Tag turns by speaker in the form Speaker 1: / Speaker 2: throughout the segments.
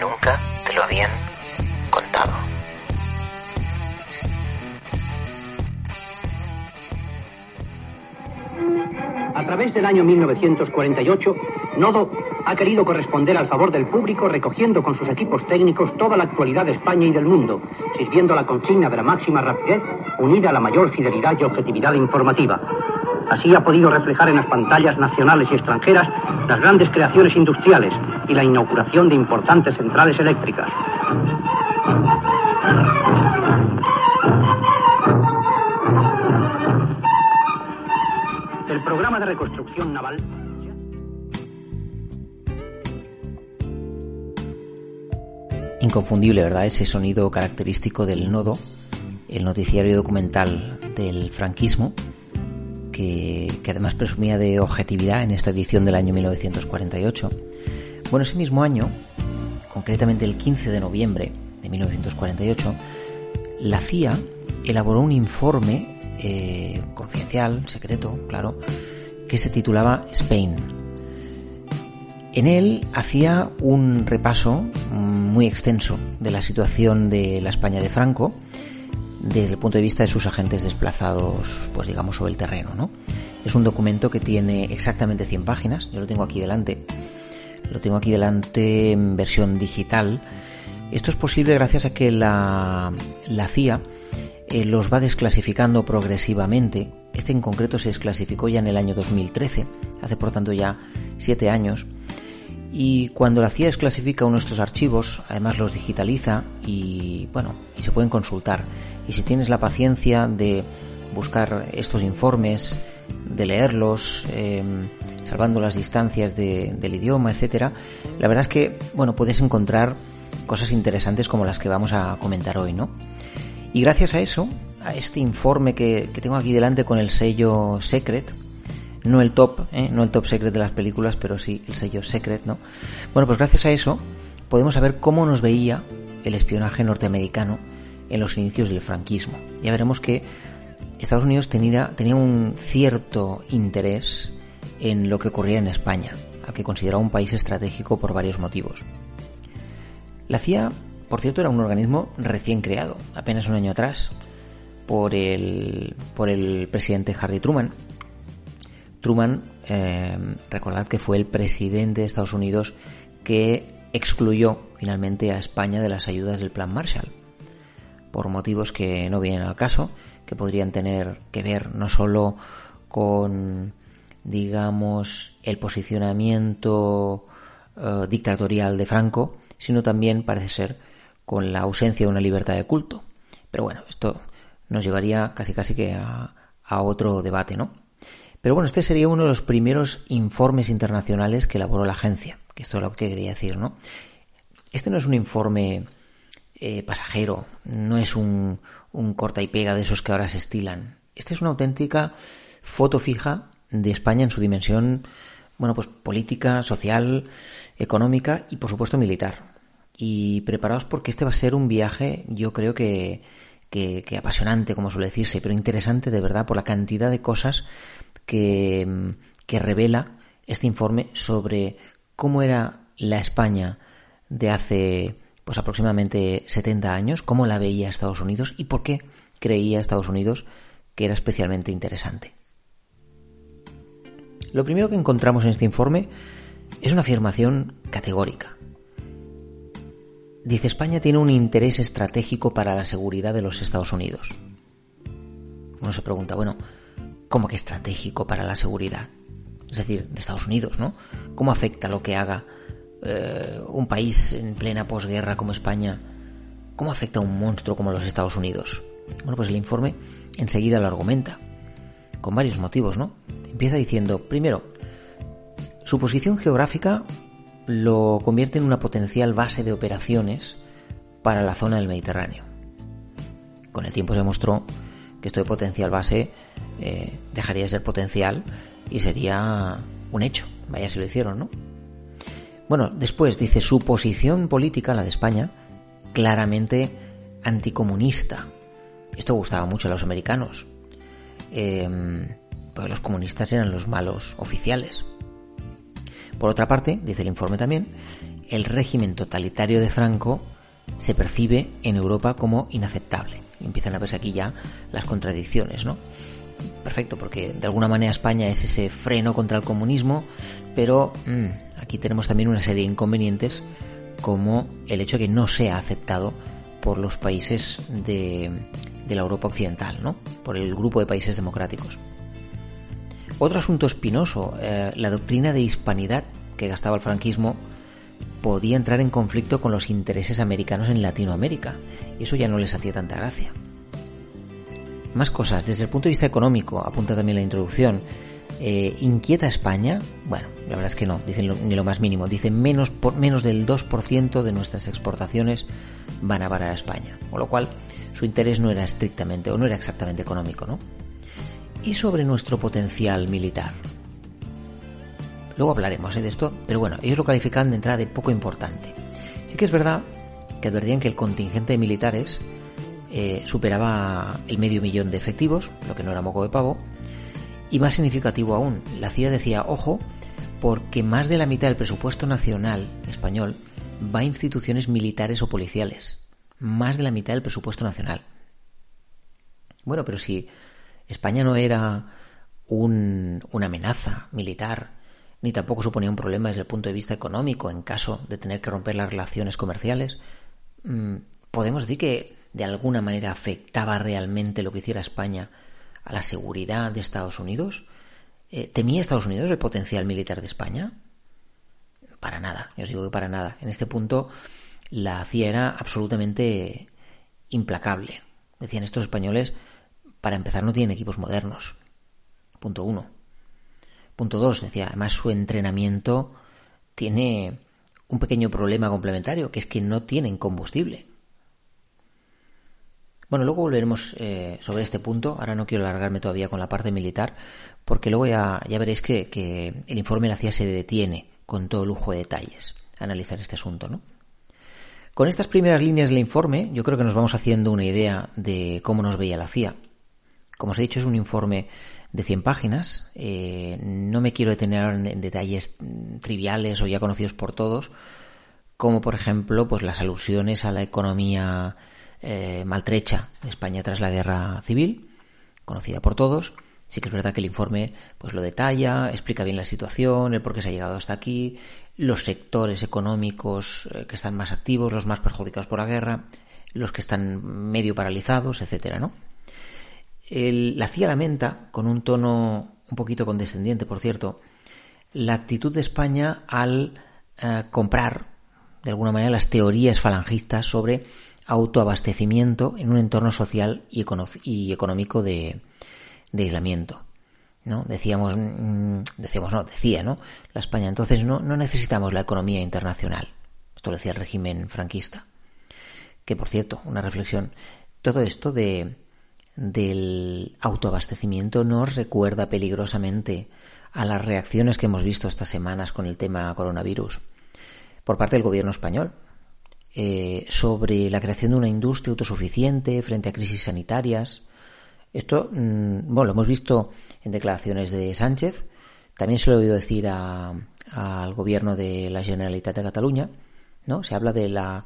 Speaker 1: Nunca te lo habían contado.
Speaker 2: A través del año 1948, Nodo ha querido corresponder al favor del público recogiendo con sus equipos técnicos toda la actualidad de España y del mundo, sirviendo la consigna de la máxima rapidez unida a la mayor fidelidad y objetividad informativa. Así ha podido reflejar en las pantallas nacionales y extranjeras las grandes creaciones industriales y la inauguración de importantes centrales eléctricas. El programa de reconstrucción naval
Speaker 3: Inconfundible, ¿verdad? Ese sonido característico del nodo, el noticiario documental del franquismo, que, que, además presumía de objetividad en esta edición del año 1948. Bueno, ese mismo año, concretamente el 15 de noviembre de 1948, la CIA elaboró un informe eh, confidencial, secreto, claro, que se titulaba Spain. En él hacía un repaso muy extenso de la situación de la España de Franco desde el punto de vista de sus agentes desplazados, pues digamos, sobre el terreno, ¿no? Es un documento que tiene exactamente 100 páginas, yo lo tengo aquí delante, lo tengo aquí delante en versión digital. Esto es posible gracias a que la, CIA eh, los va desclasificando progresivamente. Este en concreto se desclasificó ya en el año 2013, hace por tanto ya 7 años. Y cuando la CIA desclasifica uno de estos archivos, además los digitaliza y bueno, y se pueden consultar. Y si tienes la paciencia de buscar estos informes, de leerlos, eh, salvando las distancias de, del idioma, etcétera, la verdad es que bueno puedes encontrar cosas interesantes como las que vamos a comentar hoy, ¿no? Y gracias a eso, a este informe que tengo aquí delante con el sello Secret, no el top, ¿eh? no el top secret de las películas, pero sí el sello secret, ¿no? Bueno, pues gracias a eso podemos saber cómo nos veía el espionaje norteamericano en los inicios del franquismo. Ya veremos que Estados Unidos tenía, tenía un cierto interés en lo que ocurría en España, al que consideraba un país estratégico por varios motivos. La CIA, por cierto, era un organismo recién creado, apenas un año atrás, por el, por el presidente Harry Truman, Truman, eh, recordad que fue el presidente de Estados Unidos que excluyó finalmente a España de las ayudas del Plan Marshall, por motivos que no vienen al caso, que podrían tener que ver no solo con, digamos, el posicionamiento eh, dictatorial de Franco, sino también, parece ser, con la ausencia de una libertad de culto. Pero bueno, esto nos llevaría casi casi que a, a otro debate, ¿no? Pero bueno, este sería uno de los primeros informes internacionales que elaboró la agencia, que esto es lo que quería decir, ¿no? Este no es un informe eh, pasajero, no es un, un corta y pega de esos que ahora se estilan. Esta es una auténtica foto fija de España en su dimensión, bueno, pues política, social, económica y por supuesto militar. Y preparaos porque este va a ser un viaje, yo creo que, que, que apasionante, como suele decirse, pero interesante de verdad por la cantidad de cosas que, revela este informe sobre cómo era la España de hace pues aproximadamente 70 años, cómo la veía Estados Unidos y por qué creía Estados Unidos que era especialmente interesante. Lo primero que encontramos en este informe es una afirmación categórica. Dice España tiene un interés estratégico para la seguridad de los Estados Unidos. Uno se pregunta, bueno, como que estratégico para la seguridad. Es decir, de Estados Unidos, ¿no? ¿Cómo afecta lo que haga eh, un país en plena posguerra como España? ¿Cómo afecta a un monstruo como los Estados Unidos? Bueno, pues el informe enseguida lo argumenta, con varios motivos, ¿no? Empieza diciendo, primero, su posición geográfica lo convierte en una potencial base de operaciones para la zona del Mediterráneo. Con el tiempo se demostró esto de potencial base eh, dejaría de ser potencial y sería un hecho. Vaya si lo hicieron, ¿no? Bueno, después dice su posición política, la de España, claramente anticomunista. Esto gustaba mucho a los americanos. Eh, porque los comunistas eran los malos oficiales. Por otra parte, dice el informe también, el régimen totalitario de Franco se percibe en Europa como inaceptable. Empiezan a verse aquí ya las contradicciones, ¿no? Perfecto, porque de alguna manera España es ese freno contra el comunismo, pero mm, aquí tenemos también una serie de inconvenientes como el hecho de que no sea aceptado por los países de, la Europa occidental, ¿no? Por el grupo de países democráticos. Otro asunto espinoso, eh, la doctrina de hispanidad que gastaba el franquismo podía entrar en conflicto con los intereses americanos en Latinoamérica, y eso ya no les hacía tanta gracia. Más cosas, desde el punto de vista económico, apunta también la introducción, eh, ¿inquieta España? Bueno, la verdad es que no, dicen ni lo más mínimo, dicen menos, menos del 2% de nuestras exportaciones van a parar a España, con lo cual su interés no era estrictamente o no era exactamente económico, ¿no? Y sobre nuestro potencial militar. Luego hablaremos ¿eh? de esto, pero bueno, ellos lo califican de entrada de poco importante. Sí que es verdad que advertían que el contingente de militares eh, superaba el medio millón de efectivos, lo que no era moco de pavo, y más significativo aún, la CIA decía, ojo, porque más de la mitad del presupuesto nacional español va a instituciones militares o policiales. Más de la mitad del presupuesto nacional. Bueno, pero si España no era una amenaza militar ni tampoco suponía un problema desde el punto de vista económico en caso de tener que romper las relaciones comerciales, mm, podemos decir que de alguna manera afectaba realmente lo que hiciera España a la seguridad de Estados Unidos. Eh, ¿Temía Estados Unidos el potencial militar de España? Para nada, yo os digo que para nada. En este punto la CIA era absolutamente implacable. Decían estos españoles, para empezar no tienen equipos modernos. Punto uno. Punto 2, decía, además su entrenamiento tiene un pequeño problema complementario, que es que no tienen combustible. Bueno, luego volveremos eh, sobre este punto. Ahora no quiero alargarme todavía con la parte militar, porque luego ya, ya veréis que, que, el informe de la CIA se detiene con todo lujo de detalles a analizar este asunto, ¿no? Con estas primeras líneas del informe, yo creo que nos vamos haciendo una idea de cómo nos veía la CIA. Como os he dicho, es un informe de 100 páginas. Eh, no me quiero detener en detalles triviales o ya conocidos por todos, como por ejemplo pues las alusiones a la economía eh, maltrecha de España tras la guerra civil, conocida por todos. Sí que es verdad que el informe pues lo detalla, explica bien la situación, el por qué se ha llegado hasta aquí, los sectores económicos eh, que están más activos, los más perjudicados por la guerra, los que están medio paralizados, etcétera, ¿no? La CIA lamenta, con un tono un poquito condescendiente, por cierto, la actitud de España al eh, comprar, de alguna manera, las teorías falangistas sobre autoabastecimiento en un entorno social y, económico de, aislamiento. ¿no? Decíamos, mm, decíamos, no, decía, ¿no? La España, entonces no, no necesitamos la economía internacional. Esto lo decía el régimen franquista. Que, por cierto, una reflexión, todo esto de, del autoabastecimiento nos recuerda peligrosamente a las reacciones que hemos visto estas semanas con el tema coronavirus por parte del gobierno español eh, sobre la creación de una industria autosuficiente frente a crisis sanitarias. Esto, mm, bueno, lo hemos visto en declaraciones de Sánchez, también se lo he oído decir al gobierno de la Generalitat de Cataluña, ¿no? Se habla de la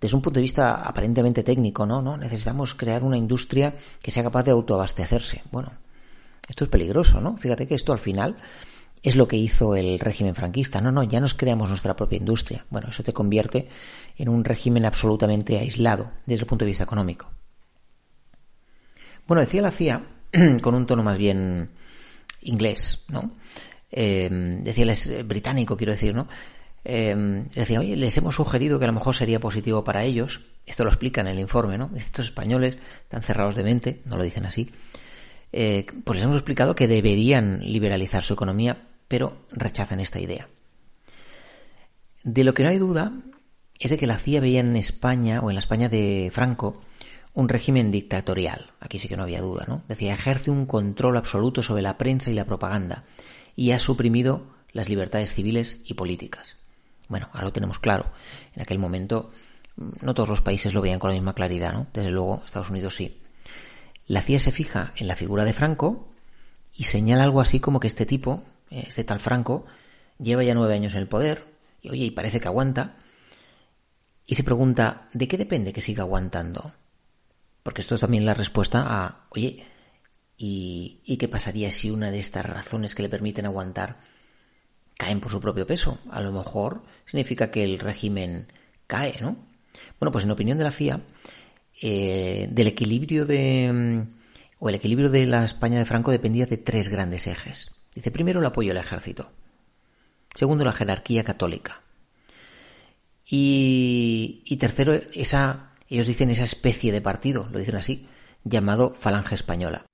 Speaker 3: desde un punto de vista aparentemente técnico, ¿no? ¿no? Necesitamos crear una industria que sea capaz de autoabastecerse. Bueno, esto es peligroso, ¿no? Fíjate que esto al final es lo que hizo el régimen franquista. No, no, ya nos creamos nuestra propia industria. Bueno, eso te convierte en un régimen absolutamente aislado desde el punto de vista económico. Bueno, decía la CIA, con un tono más bien inglés, ¿no? Eh, decía el británico, quiero decir, ¿no? Eh, oye, les hemos sugerido que a lo mejor sería positivo para ellos, esto lo explica en el informe, ¿no? Estos españoles, tan cerrados de mente, no lo dicen así, eh, pues les hemos explicado que deberían liberalizar su economía, pero rechazan esta idea. De lo que no hay duda es de que la CIA veía en España o en la España de Franco un régimen dictatorial. Aquí sí que no había duda, ¿no? Decía, ejerce un control absoluto sobre la prensa y la propaganda y ha suprimido las libertades civiles y políticas. Bueno, ahora lo tenemos claro. En aquel momento no todos los países lo veían con la misma claridad, ¿no? Desde luego, Estados Unidos sí. La CIA se fija en la figura de Franco y señala algo así como que este tipo, este tal Franco, lleva ya nueve años en el poder, y oye, y parece que aguanta, y se pregunta, ¿de qué depende que siga aguantando? Porque esto es también la respuesta a, oye, ¿y, ¿y qué pasaría si una de estas razones que le permiten aguantar caen por su propio peso? A lo mejor significa que el régimen cae, ¿no? Bueno, pues en opinión de la CIA, eh, del equilibrio de mm, o el equilibrio de la España de Franco dependía de tres grandes ejes. Dice primero el apoyo al ejército, segundo la jerarquía católica y, y tercero esa ellos dicen esa especie de partido, lo dicen así, llamado Falange Española.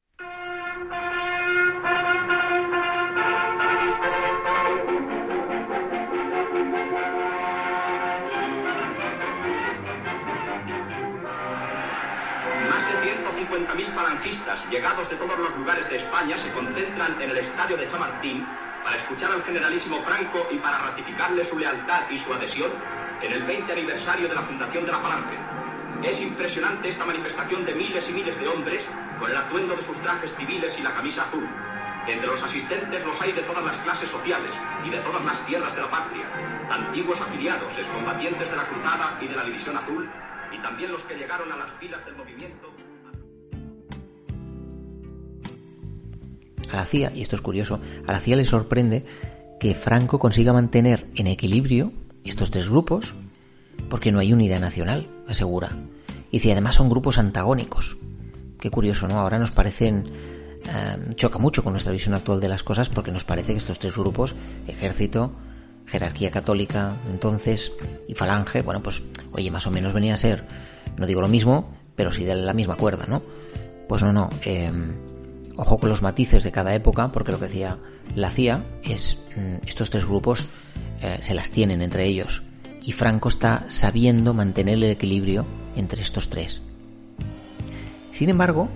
Speaker 4: Llegados de todos los lugares de España, se concentran en el estadio de Chamartín para escuchar al generalísimo Franco y para ratificarle su lealtad y su adhesión en el 20 aniversario de la fundación de la Falange. Es impresionante esta manifestación de miles y miles de hombres con el atuendo de sus trajes civiles y la camisa azul. Entre los asistentes los hay de todas las clases sociales y de todas las tierras de la patria, antiguos afiliados, excombatientes de la Cruzada y de la División Azul, y también los que llegaron a las filas del movimiento.
Speaker 3: A la CIA, y esto es curioso, a la CIA le sorprende que Franco consiga mantener en equilibrio estos tres grupos porque no hay unidad nacional, asegura. Y si además son grupos antagónicos. Qué curioso, ¿no? Ahora nos parecen... Eh, choca mucho con nuestra visión actual de las cosas porque nos parece que estos tres grupos, ejército, jerarquía católica, entonces, y falange, bueno, pues, oye, más o menos venía a ser, no digo lo mismo, pero sí de la misma cuerda, ¿no? Pues no, no. Eh, ojo con los matices de cada época, porque lo que decía la CIA es mm, estos tres grupos eh, se las tienen entre ellos. Y Franco está sabiendo mantener el equilibrio entre estos tres. Sin embargo,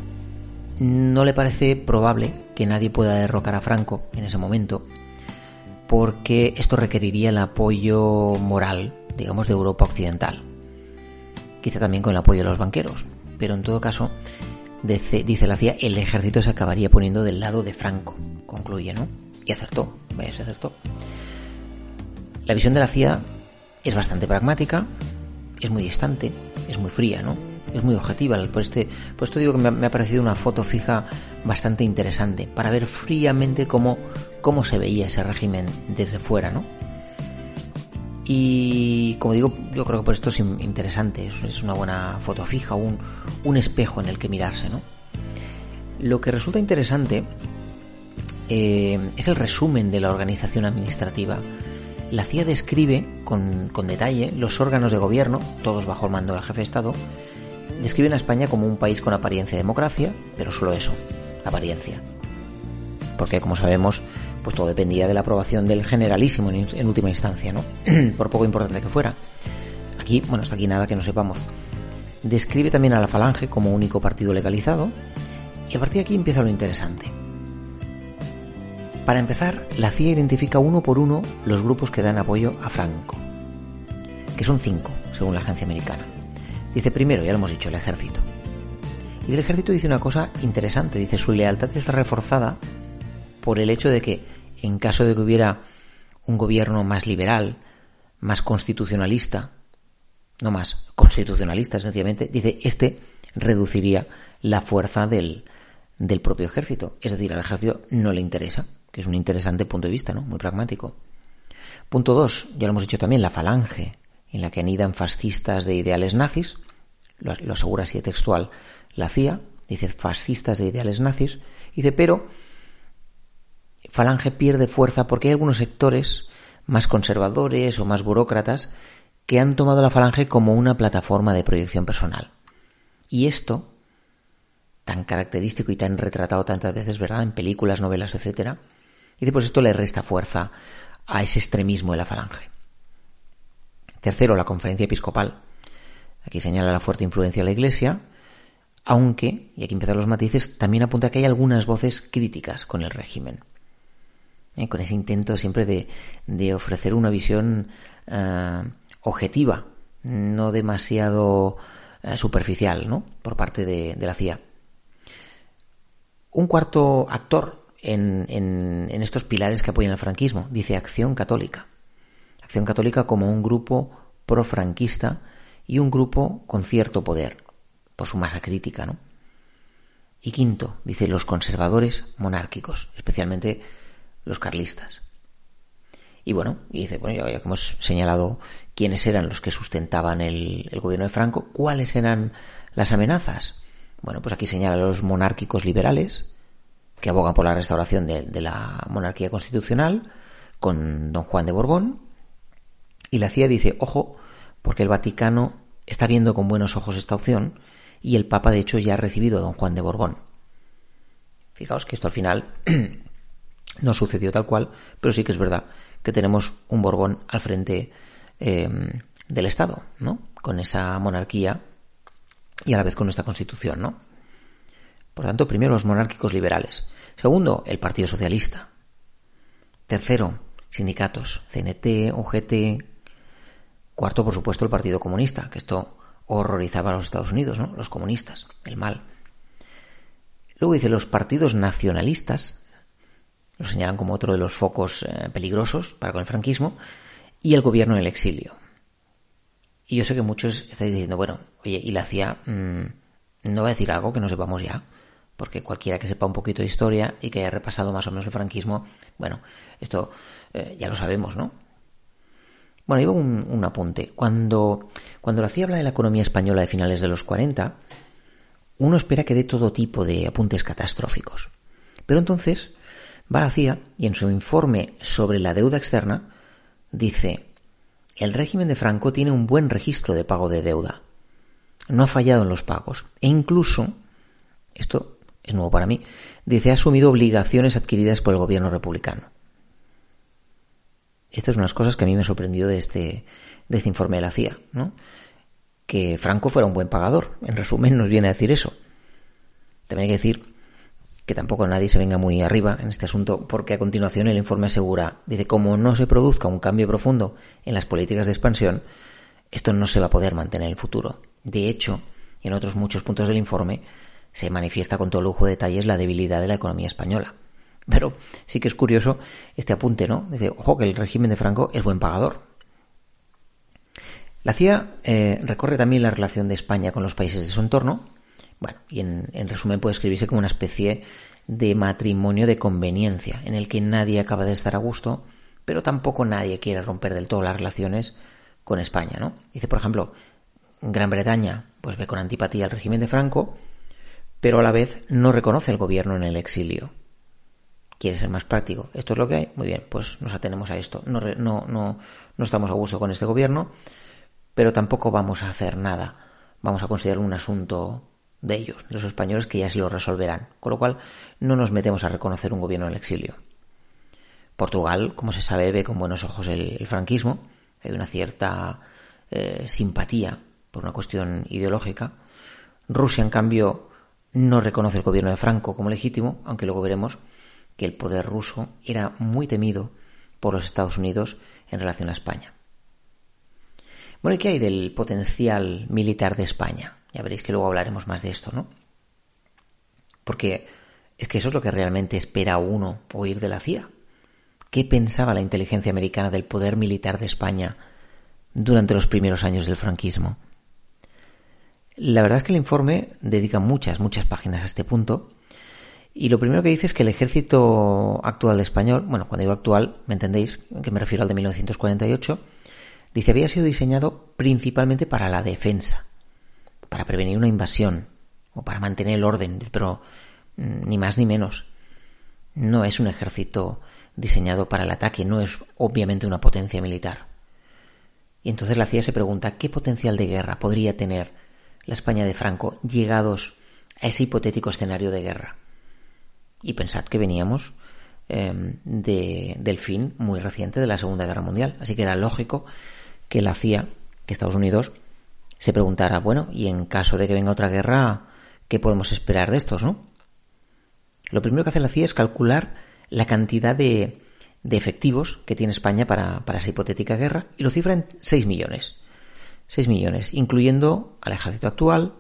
Speaker 3: no le parece probable que nadie pueda derrocar a Franco en ese momento, porque esto requeriría el apoyo moral, digamos, de Europa Occidental. Quizá también con el apoyo de los banqueros, pero en todo caso, dice la CIA, el ejército se acabaría poniendo del lado de Franco, concluye, ¿no? Y acertó, se acertó. La visión de la CIA es bastante pragmática, es muy distante, es muy fría, ¿no? Es muy objetiva. Por, este, por esto digo que me ha, parecido una foto fija bastante interesante, para ver fríamente cómo, cómo se veía ese régimen desde fuera, ¿no? Y como digo, yo creo que por esto es interesante, es una buena foto fija, un, un espejo en el que mirarse, ¿no? Lo que resulta interesante eh, es el resumen de la organización administrativa. La CIA describe con, con, detalle los órganos de gobierno, todos bajo el mando del jefe de Estado, describen a España como un país con apariencia de democracia, pero solo eso, apariencia. Porque como sabemos, pues todo dependía de la aprobación del generalísimo en, última instancia, ¿no? Por poco importante que fuera. Aquí, bueno, hasta aquí nada que no sepamos. Describe también a la Falange como único partido legalizado, y a partir de aquí empieza lo interesante. Para empezar, la CIA identifica uno por uno los grupos que dan apoyo a Franco, que son cinco, según la agencia americana. Dice primero, ya lo hemos dicho, el ejército. Y del ejército dice una cosa interesante, dice su lealtad está reforzada por el hecho de que en caso de que hubiera un gobierno más liberal, más constitucionalista, no más constitucionalista sencillamente, dice, este reduciría la fuerza del, del propio ejército. Es decir, al ejército no le interesa, que es un interesante punto de vista, ¿no? Muy pragmático. Punto dos, ya lo hemos dicho también, la falange, en la que anidan fascistas de ideales nazis, lo, lo asegura así textual la CIA, dice fascistas de ideales nazis, dice, pero Falange pierde fuerza porque hay algunos sectores más conservadores o más burócratas que han tomado la Falange como una plataforma de proyección personal. Y esto tan característico y tan retratado tantas veces, ¿verdad? En películas, novelas, etcétera. Y después esto le resta fuerza a ese extremismo de la falange. Tercero, la conferencia episcopal. Aquí señala la fuerte influencia de la Iglesia, aunque, y aquí empiezan los matices, también apunta que hay algunas voces críticas con el régimen. ¿Eh? Con ese intento siempre de, ofrecer una visión eh, objetiva, no demasiado eh, superficial, ¿no? Por parte de, la CIA. Un cuarto actor en, en, estos pilares que apoyan el franquismo dice Acción Católica. Acción Católica como un grupo pro-franquista y un grupo con cierto poder, por su masa crítica, ¿no? Y quinto, dice los conservadores monárquicos, especialmente los carlistas. Y bueno, y dice, bueno, ya hemos señalado quiénes eran los que sustentaban el, gobierno de Franco, cuáles eran las amenazas. Bueno, pues aquí señala los monárquicos liberales, que abogan por la restauración de, la monarquía constitucional, con don Juan de Borbón. Y la CIA dice, ojo, porque el Vaticano está viendo con buenos ojos esta opción y el Papa de hecho ya ha recibido a don Juan de Borbón. Fijaos que esto al final no sucedió tal cual, pero sí que es verdad que tenemos un Borbón al frente em, del Estado, ¿no? Con esa monarquía y a la vez con nuestra constitución, ¿no? Por tanto, primero los monárquicos liberales. Segundo, el Partido Socialista. Tercero, sindicatos, CNT, UGT. Cuarto, por supuesto, el Partido Comunista, que esto horrorizaba a los Estados Unidos, ¿no? Los comunistas, el mal. Luego dice los partidos nacionalistas, lo señalan como otro de los focos eh, peligrosos para con el franquismo, y el gobierno en el exilio. Y yo sé que muchos estáis diciendo, bueno, oye, ¿y la CIA mm, no va a decir algo que no sepamos ya? Porque cualquiera que sepa un poquito de historia y que haya repasado más o menos el franquismo, bueno, esto eh, ya lo sabemos, ¿no? Bueno, iba un, un, apunte. Cuando, cuando la CIA habla de la economía española de finales de los 40, uno espera que dé todo tipo de apuntes catastróficos. Pero entonces va la CIA y en su informe sobre la deuda externa dice, el régimen de Franco tiene un buen registro de pago de deuda. No ha fallado en los pagos. E incluso, esto es nuevo para mí, dice, ha asumido obligaciones adquiridas por el gobierno republicano. Esto es unas cosas que a mí me sorprendió de este, de este informe de la CIA, ¿no? Que Franco fuera un buen pagador. En resumen, nos viene a decir eso. También hay que decir que tampoco nadie se venga muy arriba en este asunto, porque a continuación el informe asegura, dice, como no se produzca un cambio profundo en las políticas de expansión, esto no se va a poder mantener en el futuro. De hecho, en otros muchos puntos del informe se manifiesta con todo lujo de detalles la debilidad de la economía española. Pero sí que es curioso este apunte, ¿no? Dice, ojo, que el régimen de Franco es buen pagador. La CIA eh, recorre también la relación de España con los países de su entorno, bueno, y en, resumen puede escribirse como una especie de matrimonio de conveniencia, en el que nadie acaba de estar a gusto, pero tampoco nadie quiere romper del todo las relaciones con España, ¿no? Dice, por ejemplo, Gran Bretaña pues ve con antipatía al régimen de Franco, pero a la vez no reconoce al gobierno en el exilio. Quiere ser más práctico. Esto es lo que hay. Muy bien, pues nos atenemos a esto. No, no, no, no estamos a gusto con este gobierno, pero tampoco vamos a hacer nada. Vamos a considerar un asunto de ellos, de los españoles, que ya se lo resolverán. Con lo cual, no nos metemos a reconocer un gobierno en el exilio. Portugal, como se sabe, ve con buenos ojos el, franquismo. Hay una cierta eh, simpatía por una cuestión ideológica. Rusia, en cambio, no reconoce el gobierno de Franco como legítimo, aunque luego veremos que el poder ruso era muy temido por los Estados Unidos en relación a España. Bueno, ¿y qué hay del potencial militar de España? Ya veréis que luego hablaremos más de esto, ¿no? Porque es que eso es lo que realmente espera uno oír de la CIA. ¿Qué pensaba la inteligencia americana del poder militar de España durante los primeros años del franquismo? La verdad es que el informe dedica muchas, muchas páginas a este punto. Y lo primero que dice es que el ejército actual español, bueno, cuando digo actual, me entendéis, que me refiero al de 1948, dice había sido diseñado principalmente para la defensa para prevenir una invasión o para mantener el orden, pero mm, ni más ni menos. No es un ejército diseñado para el ataque, no es obviamente una potencia militar. Y entonces la CIA se pregunta qué potencial de guerra podría tener la España de Franco llegados a ese hipotético escenario de guerra. Y pensad que veníamos em, de, del fin muy reciente de la Segunda Guerra Mundial, así que era lógico que la CIA, que Estados Unidos, se preguntara, bueno, y en caso de que venga otra guerra, ¿qué podemos esperar de estos, no? Lo primero que hace la CIA es calcular la cantidad de, de efectivos que tiene España para, para, esa hipotética guerra y lo cifra en 6 millones. 6 millones, incluyendo al ejército actual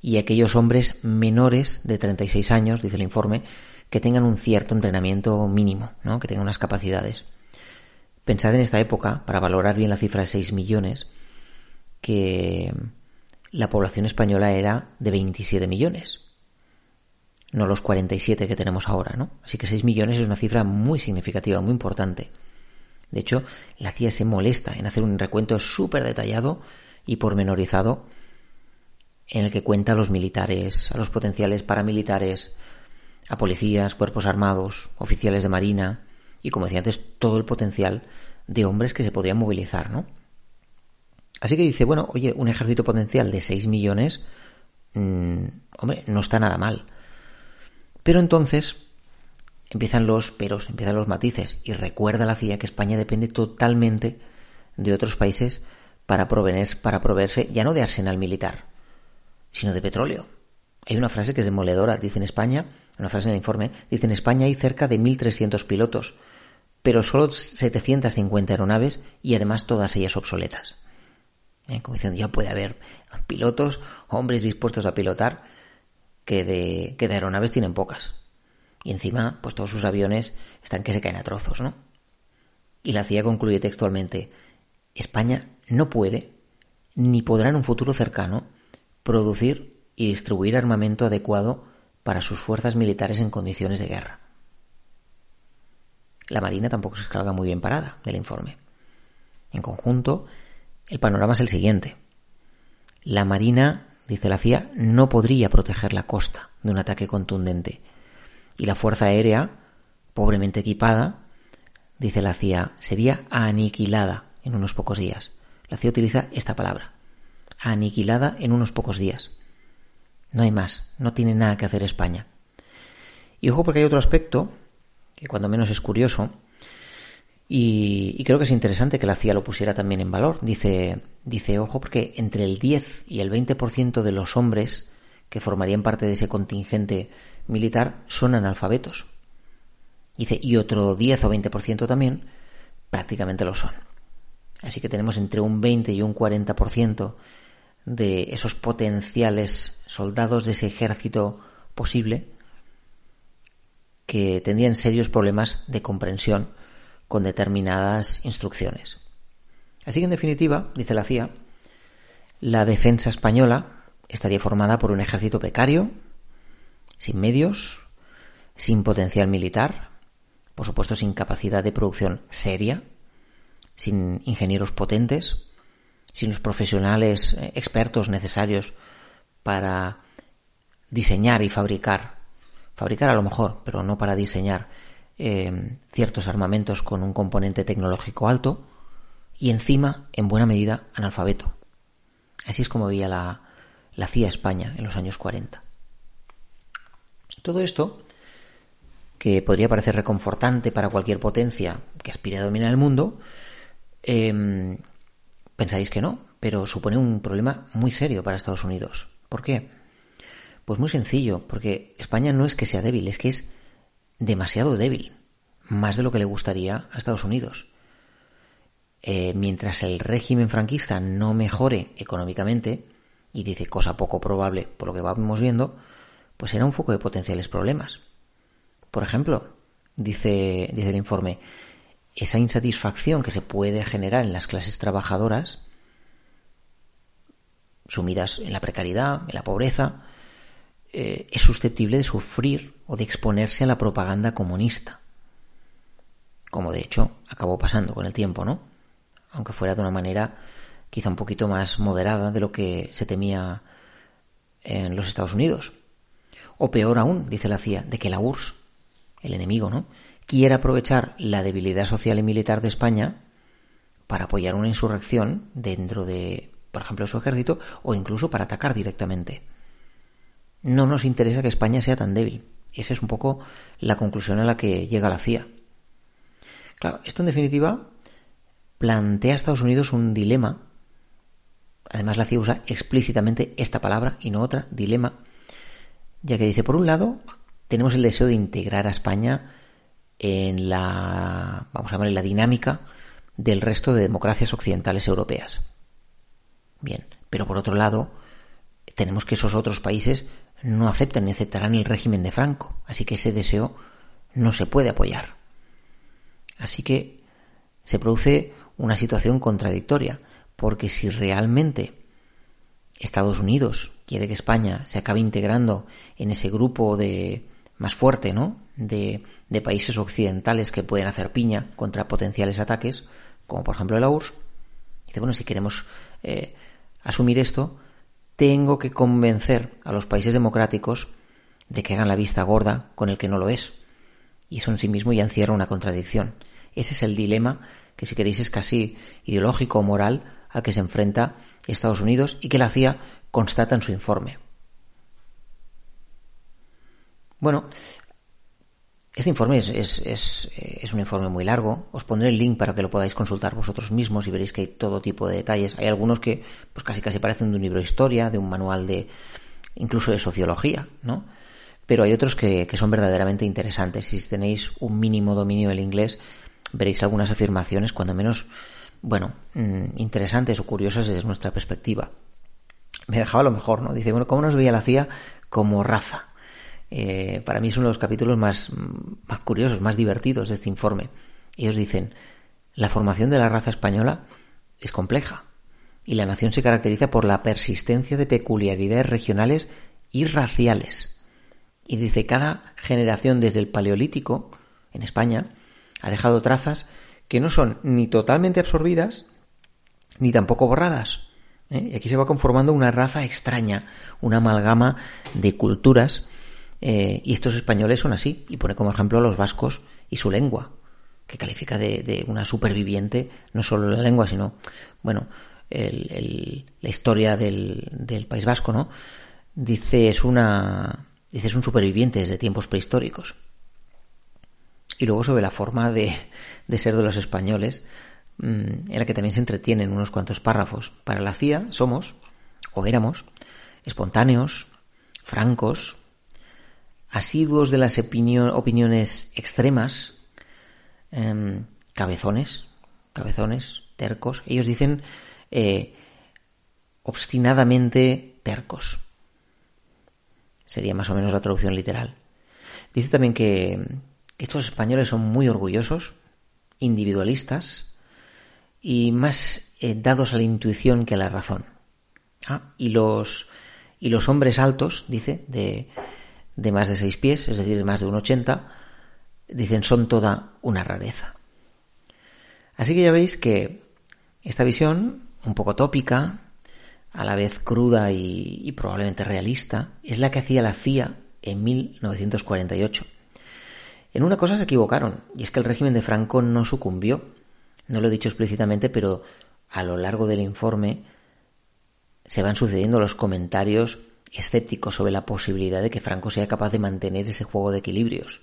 Speaker 3: y aquellos hombres menores de 36 años, dice el informe, que tengan un cierto entrenamiento mínimo, ¿no? que tengan unas capacidades. Pensad en esta época, para valorar bien la cifra de 6 millones, que la población española era de 27 millones, no los 47 que tenemos ahora, ¿no? Así que 6 millones es una cifra muy significativa, muy importante. De hecho, la CIA se molesta en hacer un recuento súper detallado y pormenorizado en el que cuenta a los militares, a los potenciales paramilitares, a policías, cuerpos armados, oficiales de marina y, como decía antes, todo el potencial de hombres que se podrían movilizar, ¿no? Así que dice, bueno, oye, un ejército potencial de 6 millones, mmm, hombre, no está nada mal. Pero entonces empiezan los peros, empiezan los matices, y recuerda la CIA que España depende totalmente de otros países para, proveer, para proveerse ya no de arsenal militar, sino de petróleo. Hay una frase que es demoledora, dice en España, una frase en el informe, dice en España hay cerca de 1.300 pilotos, pero solo 750 aeronaves y además todas ellas obsoletas. ¿Eh? como diciendo, ya puede haber pilotos, hombres dispuestos a pilotar, que de, que de aeronaves tienen pocas. Y encima, pues todos sus aviones están que se caen a trozos, ¿no? Y la CIA concluye textualmente, España no puede, ni podrá en un futuro cercano, producir y distribuir armamento adecuado para sus fuerzas militares en condiciones de guerra. La Marina tampoco se carga muy bien parada del informe. En conjunto, el panorama es el siguiente. La Marina, dice la CIA, no podría proteger la costa de un ataque contundente. Y la Fuerza Aérea, pobremente equipada, dice la CIA, sería aniquilada en unos pocos días. La CIA utiliza esta palabra. Aniquilada en unos pocos días. No hay más, no tiene nada que hacer España. Y ojo porque hay otro aspecto, que cuando menos es curioso, y, creo que es interesante que la CIA lo pusiera también en valor. Dice, dice, ojo, porque entre el 10 y el 20% de los hombres que formarían parte de ese contingente militar son analfabetos. Dice, y otro 10 o 20% también prácticamente lo son. Así que tenemos entre un 20 y un 40% de esos potenciales soldados de ese ejército posible que tendrían serios problemas de comprensión con determinadas instrucciones. Así que, en definitiva, dice la CIA, la defensa española estaría formada por un ejército precario, sin medios, sin potencial militar, por supuesto sin capacidad de producción seria, sin ingenieros potentes, sin los profesionales eh, expertos necesarios para diseñar y fabricar, fabricar a lo mejor, pero no para diseñar Em, ciertos armamentos con un componente tecnológico alto y encima, en buena medida, analfabeto. Así es como veía la, la CIA España en los años 40. Todo esto, que podría parecer reconfortante para cualquier potencia que aspire a dominar el mundo, eh, pensáis que no, pero supone un problema muy serio para Estados Unidos. ¿Por qué? Pues muy sencillo, porque España no es que sea débil, es que es demasiado débil, más de lo que le gustaría a Estados Unidos. Eh, mientras el régimen franquista no mejore económicamente, y dice cosa poco probable por lo que vamos viendo, pues será un foco de potenciales problemas. Por ejemplo, dice, dice el informe, esa insatisfacción que se puede generar en las clases trabajadoras, sumidas en la precariedad, en la pobreza, eh, es susceptible de sufrir o de exponerse a la propaganda comunista. Como de hecho acabó pasando con el tiempo, ¿no? Aunque fuera de una manera quizá un poquito más moderada de lo que se temía en los Estados Unidos. O peor aún, dice la CIA, de que la URSS, el enemigo, ¿no? quiera aprovechar la debilidad social y militar de España para apoyar una insurrección dentro de, por ejemplo, su ejército o incluso para atacar directamente. No nos interesa que España sea tan débil. Esa es un poco la conclusión a la que llega la CIA. Claro, esto en definitiva plantea a Estados Unidos un dilema. Además, la CIA usa explícitamente esta palabra y no otra, dilema, ya que dice, por un lado, tenemos el deseo de integrar a España en la, vamos a la dinámica del resto de democracias occidentales europeas. Bien, pero por otro lado, tenemos que esos otros países no aceptan ni aceptarán el régimen de Franco, así que ese deseo no se puede apoyar. Así que se produce una situación contradictoria, porque si realmente Estados Unidos quiere que España se acabe integrando en ese grupo de más fuerte, ¿no? De, de países occidentales que pueden hacer piña contra potenciales ataques, como por ejemplo la URSS. Dice, bueno, si queremos eh, asumir esto, tengo que convencer a los países democráticos de que hagan la vista gorda con el que no lo es. Y eso en sí mismo ya encierra una contradicción. Ese es el dilema que si queréis es casi ideológico o moral al que se enfrenta Estados Unidos y que la CIA constata en su informe. Bueno, este informe es, es, es, un informe muy largo. Os pondré el link para que lo podáis consultar vosotros mismos y veréis que hay todo tipo de detalles. Hay algunos que pues casi casi parecen de un libro de historia, de un manual de incluso de sociología, ¿no? Pero hay otros que, que son verdaderamente interesantes. Si tenéis un mínimo dominio del inglés, veréis algunas afirmaciones, cuando menos, bueno, mm, interesantes o curiosas desde nuestra perspectiva. Me dejaba lo mejor, ¿no? Dice, bueno, ¿cómo nos veía la CIA como raza? Eh, para mí es uno de los capítulos más, más curiosos, más divertidos de este informe. Ellos dicen, la formación de la raza española es compleja y la nación se caracteriza por la persistencia de peculiaridades regionales y raciales. Y dice, cada generación desde el Paleolítico, en España, ha dejado trazas que no son ni totalmente absorbidas, ni tampoco borradas. ¿eh? Y aquí se va conformando una raza extraña, una amalgama de culturas eh, y estos españoles son así, y pone como ejemplo a los vascos y su lengua, que califica de, una superviviente, no solo la lengua, sino, bueno, la historia del, País Vasco, ¿no? Dice, es una, dice, es un superviviente desde tiempos prehistóricos. Y luego sobre la forma de, de ser de los españoles, mm, en la que también se entretienen unos cuantos párrafos. Para la CIA somos, o éramos, espontáneos, francos, asiduos de las opiniones extremas, em, cabezones, cabezones, tercos. Ellos dicen eh, obstinadamente tercos. Sería más o menos la traducción literal. Dice también que, estos españoles son muy orgullosos, individualistas y más eh, dados a la intuición que a la razón. Ah, y los y los hombres altos, dice, de, de más de seis pies, es decir, más de un 80, dicen son toda una rareza. Así que ya veis que esta visión, un poco tópica, a la vez cruda y, probablemente realista, es la que hacía la CIA en 1948. En una cosa se equivocaron, y es que el régimen de Franco no sucumbió. No lo he dicho explícitamente, pero a lo largo del informe se van sucediendo los comentarios escéptico sobre la posibilidad de que Franco sea capaz de mantener ese juego de equilibrios.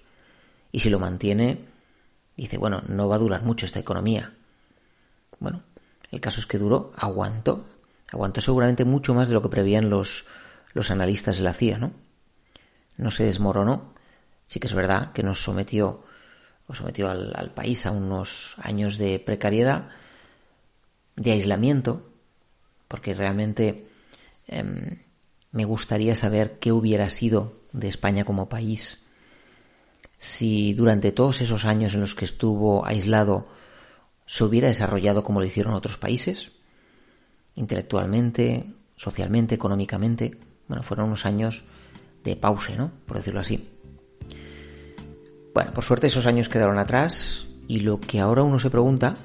Speaker 3: Y si lo mantiene, dice, bueno, no va a durar mucho esta economía. Bueno, el caso es que duró, aguantó, aguantó seguramente mucho más de lo que prevían los, los analistas de la CIA, ¿no? No se desmoronó, sí que es verdad que nos sometió, o sometió al, país a unos años de precariedad, de aislamiento, porque realmente em, me gustaría saber qué hubiera sido de España como país si durante todos esos años en los que estuvo aislado se hubiera desarrollado como lo hicieron otros países, intelectualmente, socialmente, económicamente. Bueno, fueron unos años de pause, ¿no? Por decirlo así. Bueno, por suerte esos años quedaron atrás y lo que ahora uno se pregunta,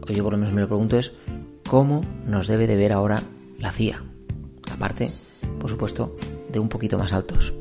Speaker 3: o yo por lo menos me lo pregunto, es cómo nos debe de ver ahora la CIA aparte, por supuesto, de un poquito más altos.